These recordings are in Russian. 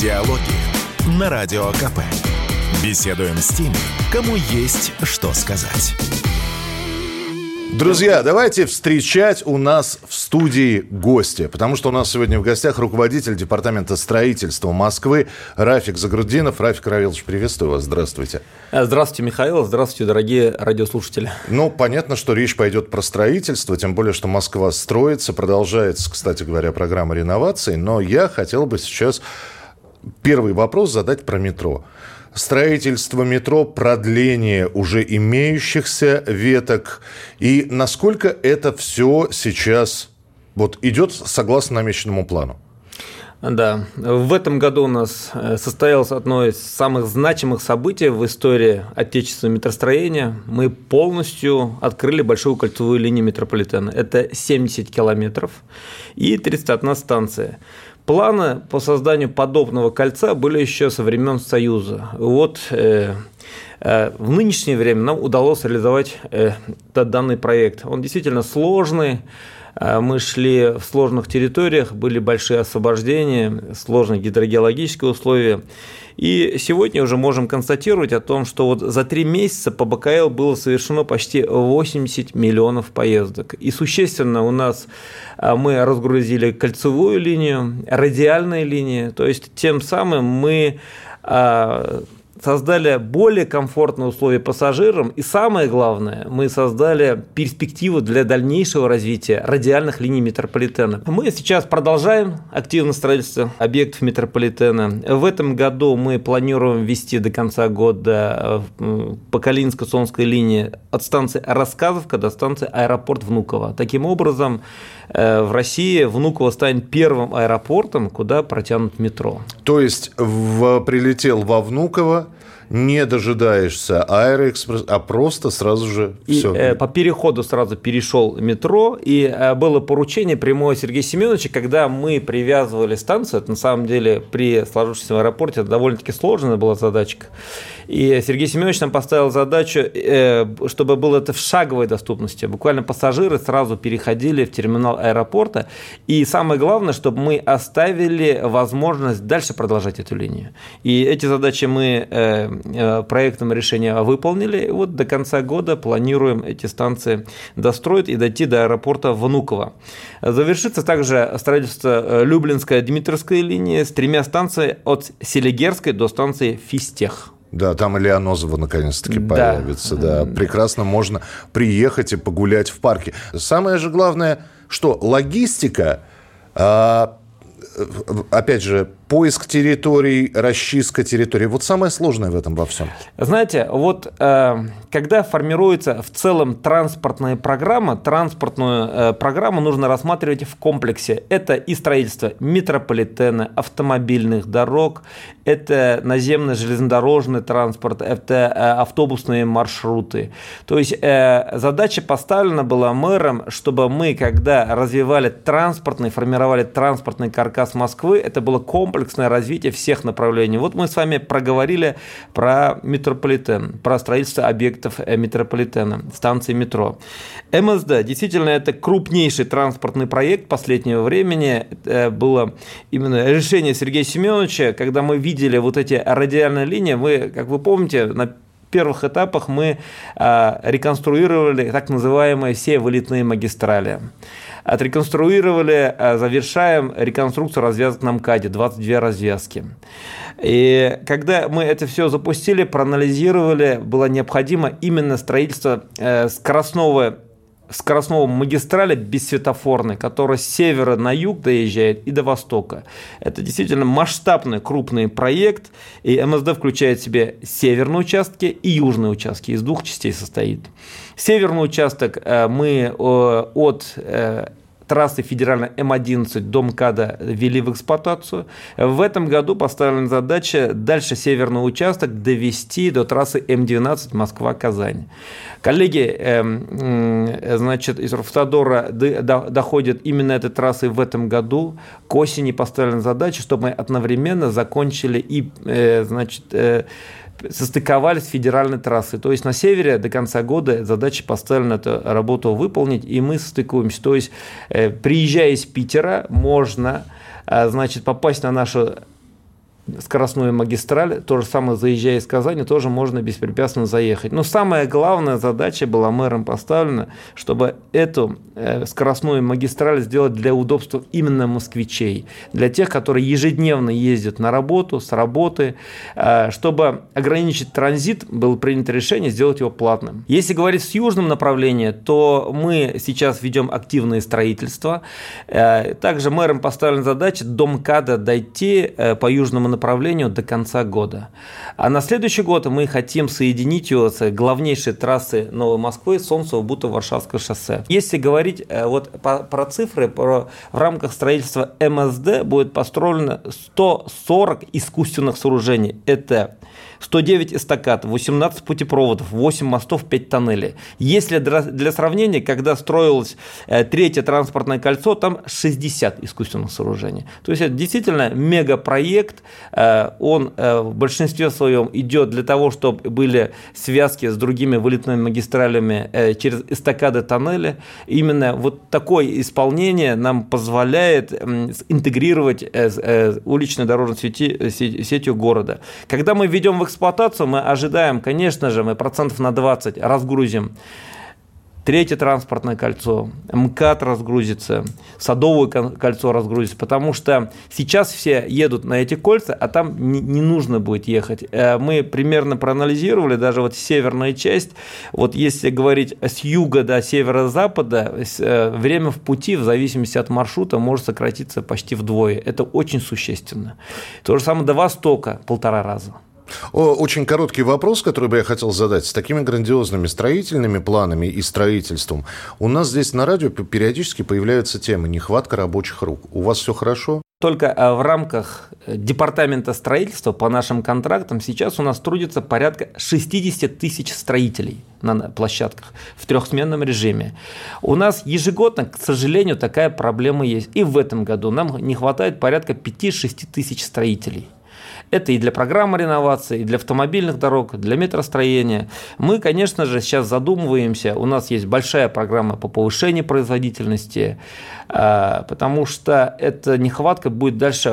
Диалоги на Радио КП. Беседуем с теми, кому есть что сказать. Друзья, давайте встречать у нас в студии гостя, потому что у нас сегодня в гостях руководитель Департамента строительства Москвы Рафик Загрудинов. Рафик Равилович, приветствую вас, здравствуйте. Здравствуйте, Михаил, здравствуйте, дорогие радиослушатели. Ну, понятно, что речь пойдет про строительство, тем более, что Москва строится, продолжается, кстати говоря, программа реновации, но я хотел бы сейчас первый вопрос задать про метро строительство метро, продление уже имеющихся веток, и насколько это все сейчас вот идет согласно намеченному плану? Да, в этом году у нас э, состоялось одно из самых значимых событий в истории отечественного метростроения. Мы полностью открыли большую кольцевую линию метрополитена. Это 70 километров и 31 станция. Планы по созданию подобного кольца были еще со времен Союза. Вот э, э, в нынешнее время нам удалось реализовать э, данный проект. Он действительно сложный. Э, мы шли в сложных территориях, были большие освобождения, сложные гидрогеологические условия. И сегодня уже можем констатировать о том, что вот за три месяца по БКЛ было совершено почти 80 миллионов поездок. И существенно у нас а, мы разгрузили кольцевую линию, радиальные линии, то есть тем самым мы а, создали более комфортные условия пассажирам, и самое главное, мы создали перспективу для дальнейшего развития радиальных линий метрополитена. Мы сейчас продолжаем активно строительство объектов метрополитена. В этом году мы планируем ввести до конца года э, по Калининско-Солнской линии от станции Рассказовка до станции аэропорт Внуково. Таким образом, э, в России Внуково станет первым аэропортом, куда протянут метро. То есть в, прилетел во Внуково, не дожидаешься Аэроэкспресс, а просто сразу же и, все. Э, по переходу сразу перешел метро, и э, было поручение прямое Сергея Семеновича, когда мы привязывали станцию, это на самом деле при сложившемся аэропорте это довольно-таки сложная была задачка, и Сергей Семенович нам поставил задачу, э, чтобы было это в шаговой доступности. Буквально пассажиры сразу переходили в терминал аэропорта. И самое главное, чтобы мы оставили возможность дальше продолжать эту линию. И эти задачи мы э, э, проектом решения выполнили. И вот до конца года планируем эти станции достроить и дойти до аэропорта Внуково. Завершится также строительство Люблинская Дмитровская линии с тремя станциями от Селигерской до станции Фистех. Да, там Илья Нозова наконец-таки да. появится. Да. Прекрасно можно приехать и погулять в парке. Самое же главное, что логистика, а, опять же, поиск территорий, расчистка территорий. Вот самое сложное в этом во всем. Знаете, вот э, когда формируется в целом транспортная программа, транспортную э, программу нужно рассматривать в комплексе. Это и строительство метрополитена, автомобильных дорог, это наземный железнодорожный транспорт, это э, автобусные маршруты. То есть задача поставлена была мэром, чтобы мы, когда развивали транспортный, формировали транспортный каркас Москвы, это было комплекс комплексное развитие всех направлений. Вот мы с вами проговорили про метрополитен, про строительство объектов э, метрополитена, станции метро. МСД, действительно, это крупнейший транспортный проект последнего времени. Это было именно решение Сергея Семеновича, когда мы видели вот эти радиальные линии, мы, как вы помните, на первых этапах мы а, реконструировали так называемые все вылетные магистрали отреконструировали, э, завершаем реконструкцию развязок на МКАДе, 22 развязки. И когда мы это все запустили, проанализировали, было необходимо именно строительство э, скоростного скоростного магистрали бессветофорной, которая с севера на юг доезжает и до востока. Это действительно масштабный крупный проект, и МСД включает в себя северные участки и южные участки, из двух частей состоит. Северный участок э, мы от трассы федеральной М11 до МКАДа ввели в эксплуатацию. В этом году поставлена задача дальше северный участок довести до трассы М12 Москва-Казань. Коллеги, эм, значит, из Ровтодора доходят именно этой трассы в этом году. К осени поставлена задача, чтобы мы одновременно закончили и, э, значит, э, состыковались с федеральной трассой. То есть на севере до конца года задача поставлена эту работу выполнить, и мы состыкуемся. То есть э, приезжая из Питера, можно э, значит, попасть на нашу скоростную магистраль, то же самое, заезжая из Казани, тоже можно беспрепятственно заехать. Но самая главная задача была мэром поставлена, чтобы эту э, скоростную магистраль сделать для удобства именно москвичей, для тех, которые ежедневно ездят на работу, с работы, э, чтобы ограничить транзит, было принято решение сделать его платным. Если говорить с южным направлением, то мы сейчас ведем активное строительство. Э, также мэром поставлена задача до МКАДа дойти по южному направлению до конца года. А на следующий год мы хотим соединить его с главнейшей трассой Новой Москвы, Солнцево, Бута, Варшавское шоссе. Если говорить вот по, про цифры, про, в рамках строительства МСД будет построено 140 искусственных сооружений. Это 109 эстакад, 18 путепроводов, 8 мостов, 5 тоннелей. Если для сравнения, когда строилось э, третье транспортное кольцо, там 60 искусственных сооружений. То есть это действительно мегапроект, э, он э, в большинстве своем идет для того, чтобы были связки с другими вылетными магистралями через эстакады тоннели. Именно вот такое исполнение нам позволяет интегрировать уличную дорожную сети, сетью города. Когда мы ведем в эксплуатацию мы ожидаем, конечно же, мы процентов на 20 разгрузим Третье транспортное кольцо, МКАД разгрузится, Садовое кольцо разгрузится, потому что сейчас все едут на эти кольца, а там не нужно будет ехать. Э, мы примерно проанализировали даже вот северная часть, вот если говорить с юга до северо-запада, э, время в пути в зависимости от маршрута может сократиться почти вдвое. Это очень существенно. То же самое до востока полтора раза. Очень короткий вопрос, который бы я хотел задать. С такими грандиозными строительными планами и строительством у нас здесь на радио периодически появляются темы «нехватка рабочих рук». У вас все хорошо? Только э, в рамках э, департамента строительства по нашим контрактам сейчас у нас трудится порядка 60 тысяч строителей на площадках в трехсменном режиме. У нас ежегодно, к сожалению, такая проблема есть. И в этом году нам не хватает порядка 5-6 тысяч строителей. Это и для программы реновации, и для автомобильных дорог, для метростроения. Мы, конечно же, сейчас задумываемся. У нас есть большая программа по повышению производительности, а, потому что эта нехватка будет дальше.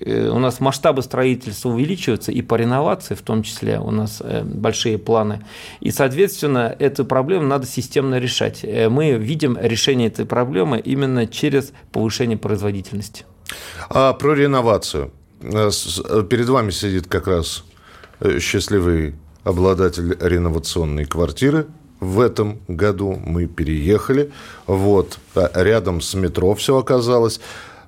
Э, у нас масштабы строительства увеличиваются, и по реновации в том числе у нас э, большие планы. И, соответственно, эту проблему надо системно решать. Э, мы видим решение этой проблемы именно через повышение производительности. А про реновацию. Э, э, перед вами сидит как раз э, счастливый обладатель реновационной квартиры. В этом году мы переехали. Вот, рядом с метро все оказалось.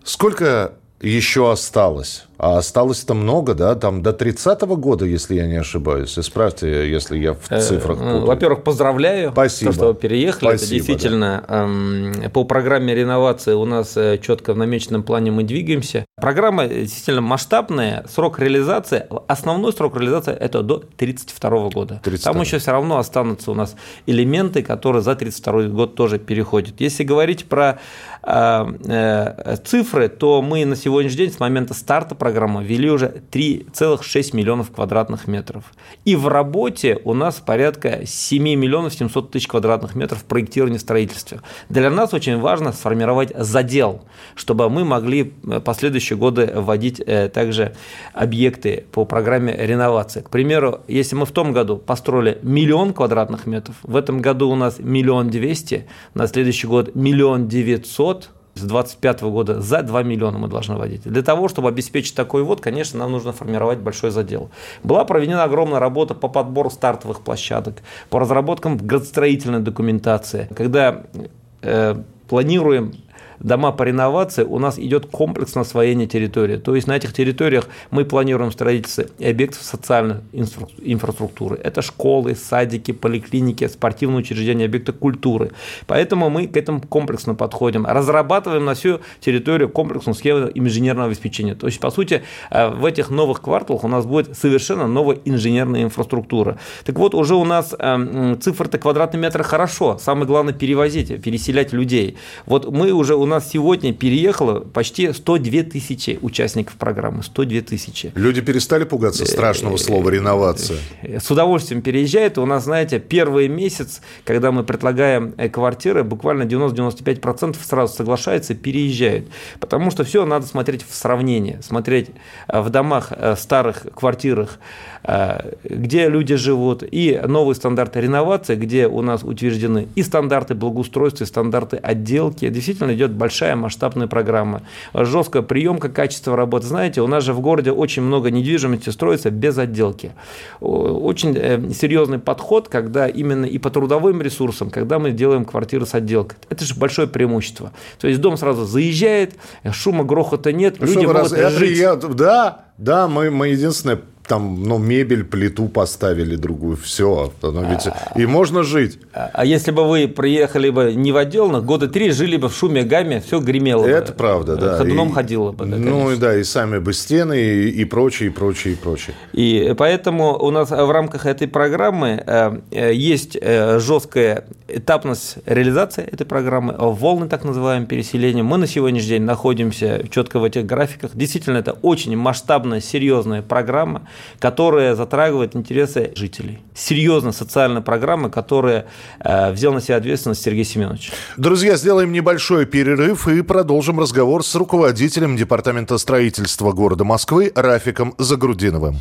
Сколько еще осталось? А осталось-то много, да? Там до 30-го года, если я не ошибаюсь. Исправьте, если я в цифрах путаю. Во-первых, поздравляю. Спасибо. То, что вы переехали. Спасибо, Это действительно да. эм, по программе реновации у нас четко в намеченном плане мы двигаемся. Программа действительно масштабная, срок реализации, основной срок реализации это до 1932 года. 32. Там еще все равно останутся у нас элементы, которые за 1932 год тоже переходят. Если говорить про э, э, цифры, то мы на сегодняшний день с момента старта программы ввели уже 3,6 миллионов квадратных метров. И в работе у нас порядка 7 миллионов 700 тысяч квадратных метров проектирования строительства. Для нас очень важно сформировать задел, чтобы мы могли последующие следующие годы вводить э, также объекты по программе реновации. К примеру, если мы в том году построили миллион квадратных метров, в этом году у нас миллион двести, на следующий год миллион девятьсот, с 2025 года за 2 миллиона мы должны вводить. Для того, чтобы обеспечить такой вот, конечно, нам нужно формировать большой задел. Была проведена огромная работа по подбору стартовых площадок, по разработкам градостроительной документации. Когда э, планируем дома по реновации, у нас идет комплексное освоение территории. То есть на этих территориях мы планируем строительство объектов социальной инфраструктуры. Это школы, садики, поликлиники, спортивные учреждения, объекты культуры. Поэтому мы к этому комплексно подходим. Разрабатываем на всю территорию комплексную схему инженерного обеспечения. То есть, по сути, э, в этих новых кварталах у нас будет совершенно новая инженерная инфраструктура. Так вот, уже у нас э, цифры-то квадратные метры хорошо. Самое главное перевозить, переселять людей. Вот мы уже у нас сегодня переехало почти 102 тысячи участников программы. 102 тысячи. Люди перестали пугаться страшного слова «реновация». С удовольствием переезжают. У нас, знаете, первый месяц, когда мы предлагаем квартиры, буквально 90-95% сразу соглашаются, переезжают. Потому что все надо смотреть в сравнении. Смотреть в домах, старых квартирах, где люди живут, и новые стандарты реновации, где у нас утверждены и стандарты благоустройства, и стандарты отделки. Действительно идет большая масштабная программа. Жесткая приемка, качество работы. Знаете, у нас же в городе очень много недвижимости строится без отделки. Очень э, серьезный подход, когда именно и по трудовым ресурсам, когда мы делаем квартиры с отделкой. Это же большое преимущество. То есть дом сразу заезжает, шума, грохота нет, ну, люди могут раз... жить. Я... Да, да, мы, мы единственное там, ну, мебель, плиту поставили другую, все. Ну, ведь и можно жить. А, а если бы вы приехали бы не в отделных, года три жили бы в шуме, гамме, все гремело Это бы. правда, да. Ходуном и, ходило бы. Да, ну, и да, и сами бы стены, и, и прочее, и прочее, и прочее. И поэтому у нас в рамках этой программы э, э, есть э, жесткая этапность реализации этой программы, волны так называемые переселения. Мы на сегодняшний день находимся четко в этих графиках. Действительно, это очень масштабная, серьезная программа которая затрагивает интересы жителей. Серьезная социальная программа, которая э, взял на себя ответственность Сергей Семенович. Друзья, сделаем небольшой перерыв и продолжим разговор с руководителем Департамента строительства города Москвы Рафиком Загрудиновым.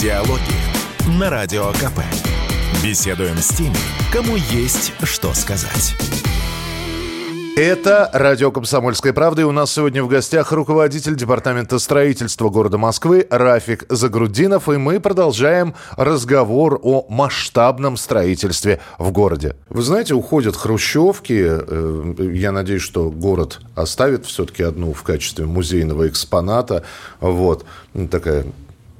Диалоги на Радио КП. Беседуем с теми, кому есть что сказать. Это радио «Комсомольская правда». И у нас сегодня в гостях руководитель Департамента строительства города Москвы Рафик Загрудинов. И мы продолжаем разговор о масштабном строительстве в городе. Вы знаете, уходят хрущевки. Э, я надеюсь, что город оставит все-таки одну в качестве музейного экспоната. Вот. Такая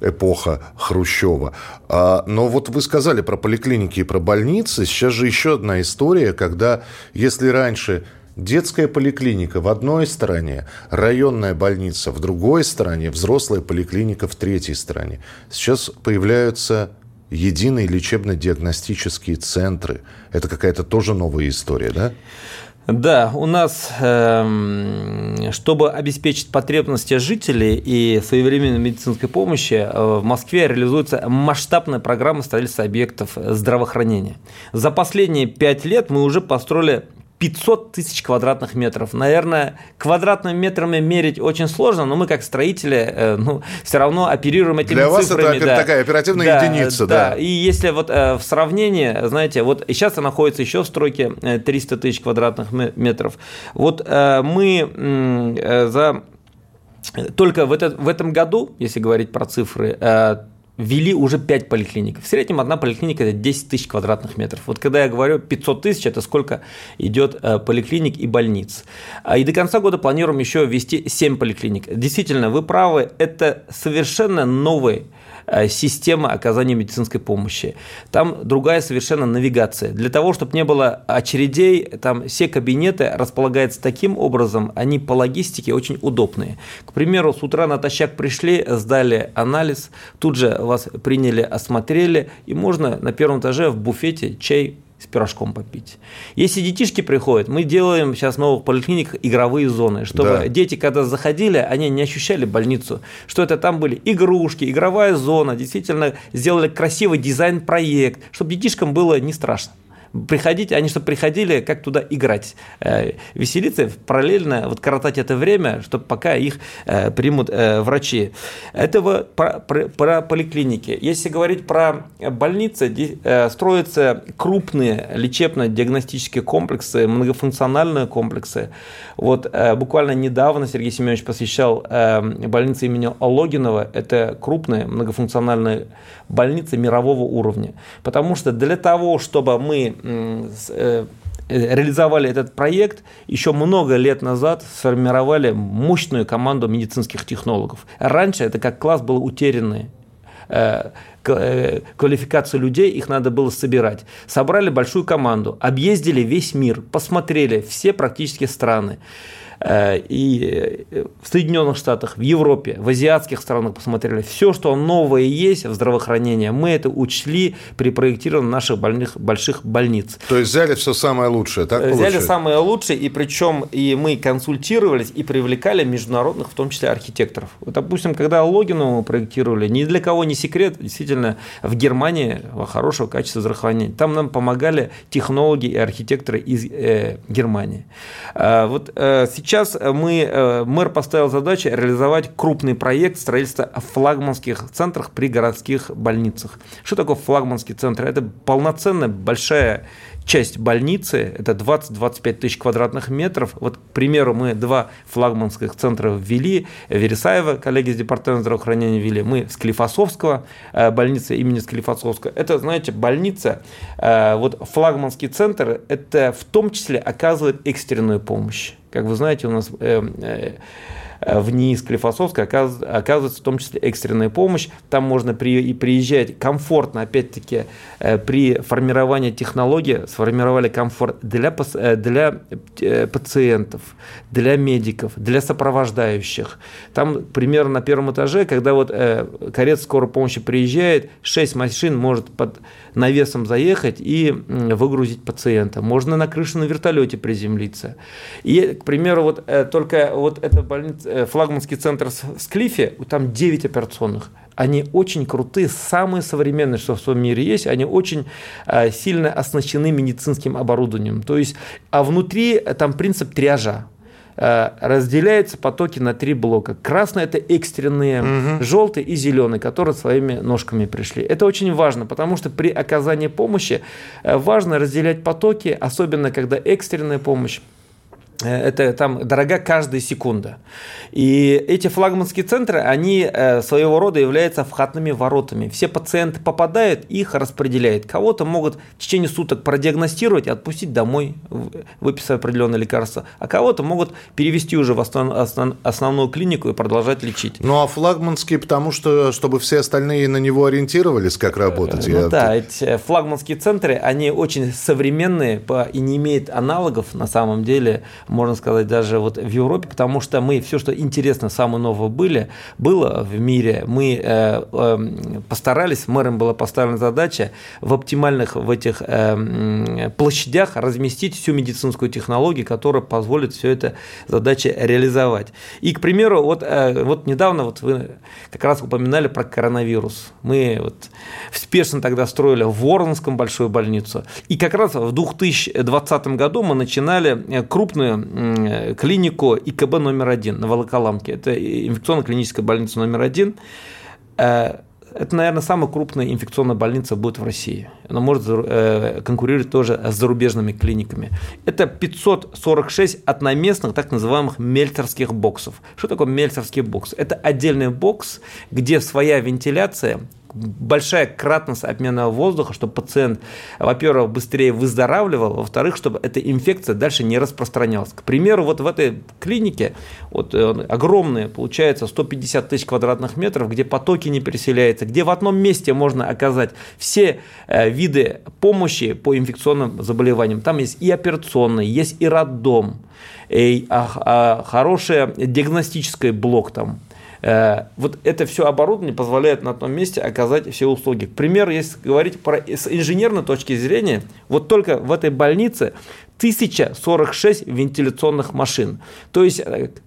эпоха Хрущева. А, но вот вы сказали про поликлиники и про больницы. Сейчас же еще одна история, когда если раньше Детская поликлиника в одной стороне, районная больница в другой стороне, взрослая поликлиника в третьей стороне. Сейчас появляются единые лечебно-диагностические центры. Это какая-то тоже новая история, да? Да, у нас, эм, чтобы обеспечить потребности жителей и своевременной медицинской помощи, э, в Москве реализуется масштабная программа строительства объектов здравоохранения. За последние пять лет мы уже построили 500 тысяч квадратных метров. Наверное, квадратными метрами мерить очень сложно, но мы как строители э, ну, все равно оперируем этими Для цифрами. вас это да. такая оперативная да, единица. Да. да, и если вот э, в сравнении, знаете, вот сейчас находится еще в стройке 300 тысяч квадратных метров. Вот э, мы за только в, этот, в этом году, если говорить про цифры, ввели уже 5 поликлиник. В среднем одна поликлиника – это 10 тысяч квадратных метров. Вот когда я говорю 500 тысяч, это сколько идет э, поликлиник и больниц. А, и до конца года планируем еще ввести 7 поликлиник. Действительно, вы правы, это совершенно новый Э, система оказания медицинской помощи. Там другая совершенно навигация. Для того, чтобы не было очередей, там все кабинеты располагаются таким образом, они по логистике очень удобные. К примеру, с утра натощак пришли, сдали анализ, тут же вас приняли, осмотрели, и можно на первом этаже в буфете чай с пирожком попить. Если детишки приходят, мы делаем сейчас в новых поликлиниках игровые зоны, чтобы да. дети, когда заходили, они не ощущали больницу, что это там были игрушки, игровая зона, действительно сделали красивый дизайн-проект, чтобы детишкам было не страшно приходить, они чтобы приходили, как туда играть, э, веселиться, параллельно вот коротать это время, чтобы пока их э, примут э, врачи. Это про, про, про поликлиники. Если говорить про больницы, строятся крупные лечебно-диагностические комплексы, многофункциональные комплексы. Вот буквально недавно Сергей Семенович посещал больницу имени Логинова. Это крупные многофункциональные больницы мирового уровня. Потому что для того, чтобы мы Э, реализовали этот проект, еще много лет назад сформировали мощную команду медицинских технологов. Раньше это как класс был утерянный. Э, квалификацию людей, их надо было собирать. Собрали большую команду, объездили весь мир, посмотрели все практически страны. Э, и э, в Соединенных Штатах, в Европе, в азиатских странах посмотрели. Все, что новое есть в здравоохранении, мы это учли при проектировании наших больных, больших больниц. То есть взяли все самое лучшее, так Взяли получается? самое лучшее, и причем и мы консультировались и привлекали международных, в том числе архитекторов. Вот, допустим, когда Логину проектировали, ни для кого не секрет, действительно, в Германии хорошего качества здравоохранения. Там нам помогали технологи и архитекторы из э, Германии. А вот э, сейчас сейчас э, мы, э, мэр поставил задачу реализовать крупный проект строительства флагманских центров при городских больницах. Что такое флагманский центр? Это полноценная большая часть больницы, это 20-25 тысяч квадратных метров. Вот, к примеру, мы два флагманских центра ввели, Вересаева, коллеги из департамента здравоохранения ввели, мы Склифосовского, э, больница имени Склифосовского. Это, знаете, больница, вот флагманский центр, это в том числе оказывает экстренную помощь. Как вы знаете, у нас э, э, в НИИ Склифосовска оказывается в том числе экстренная помощь. Там можно при, приезжать комфортно, опять-таки, э, при формировании технологии сформировали комфорт для, для пациентов, для медиков, для сопровождающих. Там примерно на первом этаже, когда вот карета скорой помощи приезжает, 6 машин может под навесом заехать и выгрузить пациента. Можно на крыше на вертолете приземлиться. И, к примеру, вот э, только вот это больница, э, флагманский центр в Склифе, там 9 операционных они очень крутые, самые современные, что в своем мире есть, они очень э, сильно оснащены медицинским оборудованием. То есть, а внутри там принцип триажа. Э, разделяются потоки на три блока. Красный – это экстренные, угу. желтый и зеленый, которые своими ножками пришли. Это очень важно, потому что при оказании помощи э, важно разделять потоки, особенно когда экстренная помощь это там дорога каждая секунда. И эти флагманские центры, они э, своего рода являются входными воротами. Все пациенты попадают, их распределяют. Кого-то могут в течение суток продиагностировать и отпустить домой, выписав определенное лекарство, а кого-то могут перевести уже в основ, основную клинику и продолжать лечить. Ну а флагманские, потому что, чтобы все остальные на него ориентировались, как работать. Ну, Я... Да, эти флагманские центры, они очень современные и не имеют аналогов на самом деле можно сказать, даже вот в Европе, потому что мы все, что интересно, самое новое были, было в мире, мы э, э, постарались, мэром была поставлена задача в оптимальных в этих э, площадях разместить всю медицинскую технологию, которая позволит все это задачи реализовать. И, к примеру, вот, э, вот недавно вот вы как раз упоминали про коронавирус. Мы вот спешно тогда строили в Воронском большую больницу. И как раз в 2020 году мы начинали крупную клинику ИКБ номер один на Волоколамке. Это инфекционно-клиническая больница номер один. Э, это, наверное, самая крупная инфекционная больница будет в России. Она может э, конкурировать тоже с зарубежными клиниками. Это 546 одноместных так называемых мельцерских боксов. Что такое мельцерский бокс? Это отдельный бокс, где своя вентиляция, большая кратность обмена воздуха, чтобы пациент, во-первых, быстрее выздоравливал, во-вторых, чтобы эта инфекция дальше не распространялась. К примеру, вот в этой клинике вот, э, огромные, получается, 150 тысяч квадратных метров, где потоки не переселяются, где в одном месте можно оказать все э, виды помощи по инфекционным заболеваниям. Там есть и операционный, есть и роддом, и а, а, хороший диагностический блок там, вот это все оборудование позволяет на том месте оказать все услуги. К примеру, если говорить про, с инженерной точки зрения, вот только в этой больнице 1046 вентиляционных машин. То есть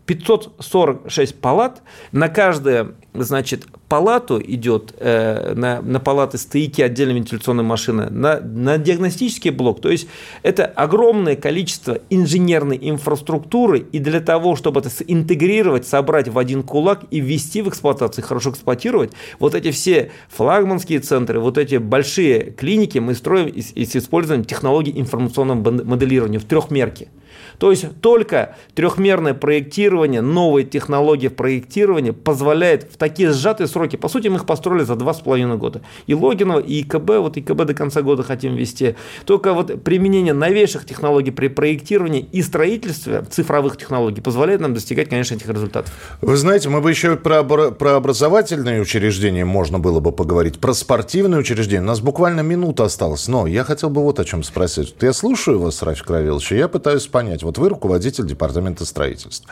546 э, палат, на каждое значит, палату идет, э, на, на палаты стояки отдельно вентиляционной машины, на, на диагностический блок. То есть это огромное количество инженерной инфраструктуры, и для того, чтобы это интегрировать, собрать в один кулак и ввести в эксплуатацию, хорошо эксплуатировать, вот эти все флагманские центры, вот эти большие клиники мы строим и с использованием технологий информационного моделирования в трехмерке. То есть только трехмерное проектирование, новые технологии проектирования позволяет в такие сжатые сроки, по сути, мы их построили за два с половиной года. И Логинова, и ИКБ, вот ИКБ до конца года хотим ввести. Только вот применение новейших технологий при проектировании и строительстве цифровых технологий позволяет нам достигать, конечно, этих результатов. Вы знаете, мы бы еще про, про образовательные учреждения можно было бы поговорить, про спортивные учреждения. У нас буквально минута осталась, но я хотел бы вот о чем спросить. Я слушаю вас, Рафик Равилович, я пытаюсь понять. Вот вы руководитель департамента строительства.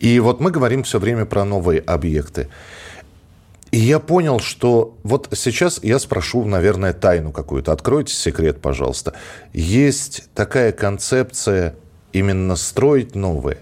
И вот мы говорим все время про новые объекты. И я понял, что вот сейчас я спрошу, наверное, тайну какую-то. Откройте секрет, пожалуйста. Есть такая концепция именно строить новое.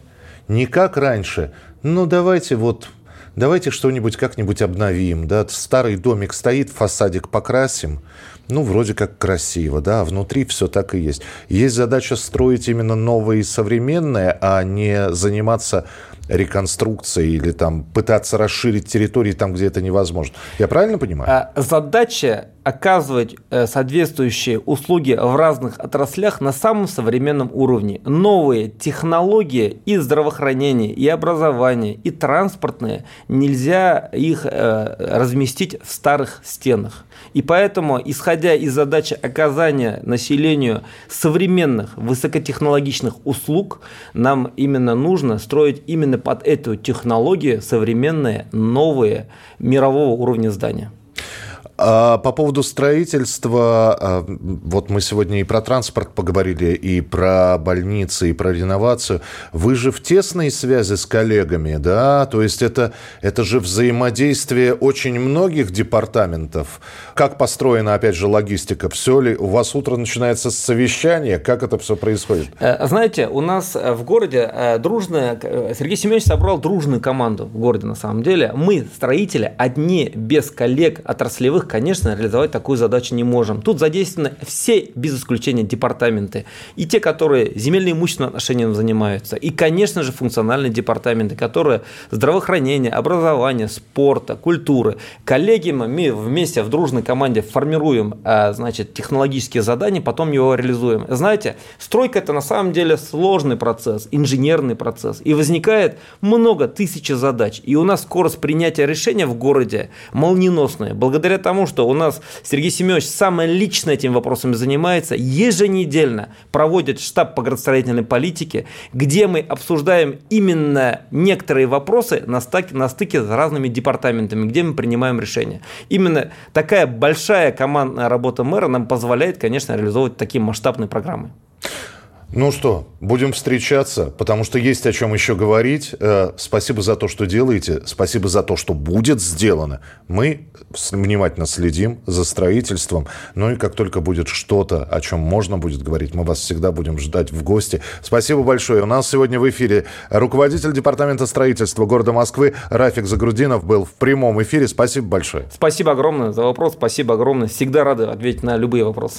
Не как раньше. Ну, давайте вот давайте что-нибудь как-нибудь обновим, да, старый домик стоит, фасадик покрасим, ну, вроде как красиво, да, а внутри все так и есть. Есть задача строить именно новое и современное, а не заниматься реконструкцией или там пытаться расширить территории там, где это невозможно. Я правильно понимаю? А, задача оказывать э, соответствующие услуги в разных отраслях на самом современном уровне. Новые технологии и здравоохранения, и образования, и транспортные, нельзя их э, разместить в старых стенах. И поэтому, исходя из задачи оказания населению современных высокотехнологичных услуг, нам именно нужно строить именно под эту технологию современные, новые, мирового уровня здания. А по поводу строительства, а, вот мы сегодня и про транспорт поговорили, и про больницы, и про реновацию. Вы же в тесной связи с коллегами, да? То есть это, это же взаимодействие очень многих департаментов. Как построена, опять же, логистика? Все ли? У вас утро начинается с совещания? Как это все происходит? Э, знаете, у нас в городе э, дружная... Э, Сергей Семенович собрал дружную команду в городе, на самом деле. Мы, строители, одни, без коллег отраслевых, конечно, реализовать такую задачу не можем. Тут задействованы все, без исключения, департаменты. И те, которые земельным имущественным отношением занимаются. И, конечно же, функциональные департаменты, которые здравоохранение, образование, спорта, культуры. Коллеги мы вместе в дружной команде формируем а, значит, технологические задания, потом его реализуем. Знаете, стройка это на самом деле сложный процесс, инженерный процесс. И возникает много тысяч задач. И у нас скорость принятия решения в городе молниеносная. Благодаря тому, тому, что у нас Сергей Семенович самое лично этим вопросами занимается, еженедельно проводит штаб по градостроительной политике, где мы обсуждаем именно некоторые вопросы на стыке, на стыке с разными департаментами, где мы принимаем решения. Именно такая большая командная работа мэра нам позволяет, конечно, реализовывать такие масштабные программы. Ну что, будем встречаться, потому что есть о чем еще говорить. Э, спасибо за то, что делаете. Спасибо за то, что будет сделано. Мы внимательно следим за строительством. Ну и как только будет что-то, о чем можно будет говорить, мы вас всегда будем ждать в гости. Спасибо большое. У нас сегодня в эфире руководитель департамента строительства города Москвы Рафик Загрудинов был в прямом эфире. Спасибо большое. Спасибо огромное за вопрос. Спасибо огромное. Всегда рады ответить на любые вопросы.